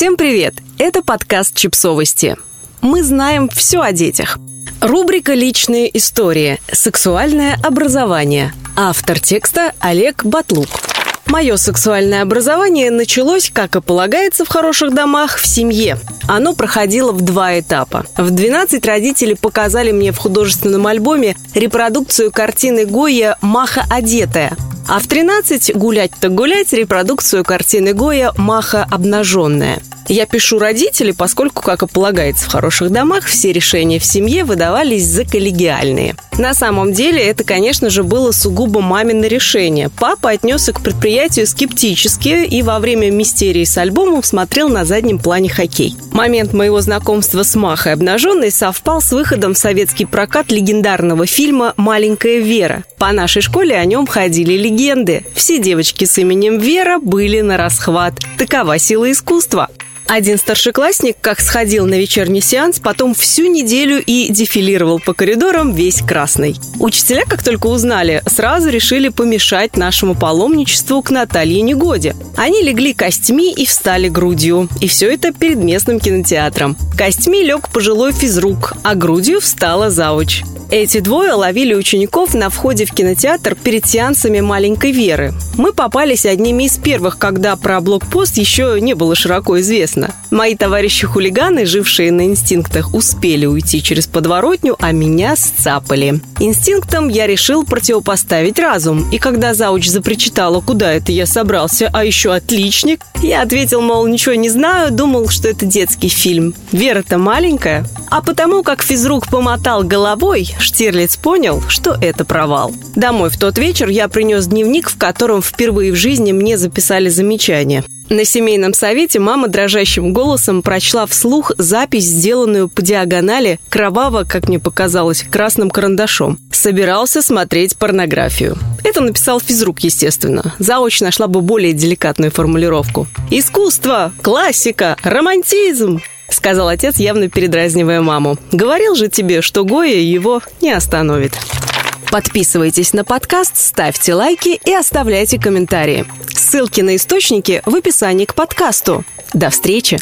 Всем привет! Это подкаст «Чипсовости». Мы знаем все о детях. Рубрика «Личные истории. Сексуальное образование». Автор текста Олег Батлук. Мое сексуальное образование началось, как и полагается в хороших домах, в семье. Оно проходило в два этапа. В 12 родители показали мне в художественном альбоме репродукцию картины Гоя «Маха одетая», а в 13 «Гулять-то гулять» репродукцию картины Гоя «Маха обнаженная». Я пишу родители, поскольку, как и полагается в хороших домах, все решения в семье выдавались за коллегиальные. На самом деле это, конечно же, было сугубо мамино решение. Папа отнесся к предприятию скептически и во время мистерии с альбомом смотрел на заднем плане хоккей. Момент моего знакомства с Махой обнаженной совпал с выходом в советский прокат легендарного фильма «Маленькая Вера». По нашей школе о нем ходили легенды. Все девочки с именем Вера были на расхват. Такова сила искусства. Один старшеклассник как сходил на вечерний сеанс, потом всю неделю и дефилировал по коридорам весь красный. Учителя, как только узнали, сразу решили помешать нашему паломничеству к Наталье Негоде. Они легли костьми и встали грудью. И все это перед местным кинотеатром. Костьми лег пожилой физрук, а грудью встала зауч. Эти двое ловили учеников на входе в кинотеатр перед сеансами «Маленькой Веры». Мы попались одними из первых, когда про блокпост еще не было широко известно. Мои товарищи-хулиганы, жившие на инстинктах, успели уйти через подворотню, а меня сцапали. Инстинктом я решил противопоставить разум. И когда зауч запричитала, куда это я собрался, а еще отличник, я ответил, мол, ничего не знаю, думал, что это детский фильм. Вера-то маленькая. А потому как физрук помотал головой, Штирлиц понял, что это провал. Домой в тот вечер я принес дневник, в котором впервые в жизни мне записали замечания. На семейном совете мама дрожащим голосом прочла вслух запись, сделанную по диагонали, кроваво, как мне показалось, красным карандашом. Собирался смотреть порнографию. Это написал физрук, естественно. Заочно нашла бы более деликатную формулировку. «Искусство! Классика! Романтизм!» — сказал отец, явно передразнивая маму. «Говорил же тебе, что Гоя его не остановит». Подписывайтесь на подкаст, ставьте лайки и оставляйте комментарии. Ссылки на источники в описании к подкасту. До встречи!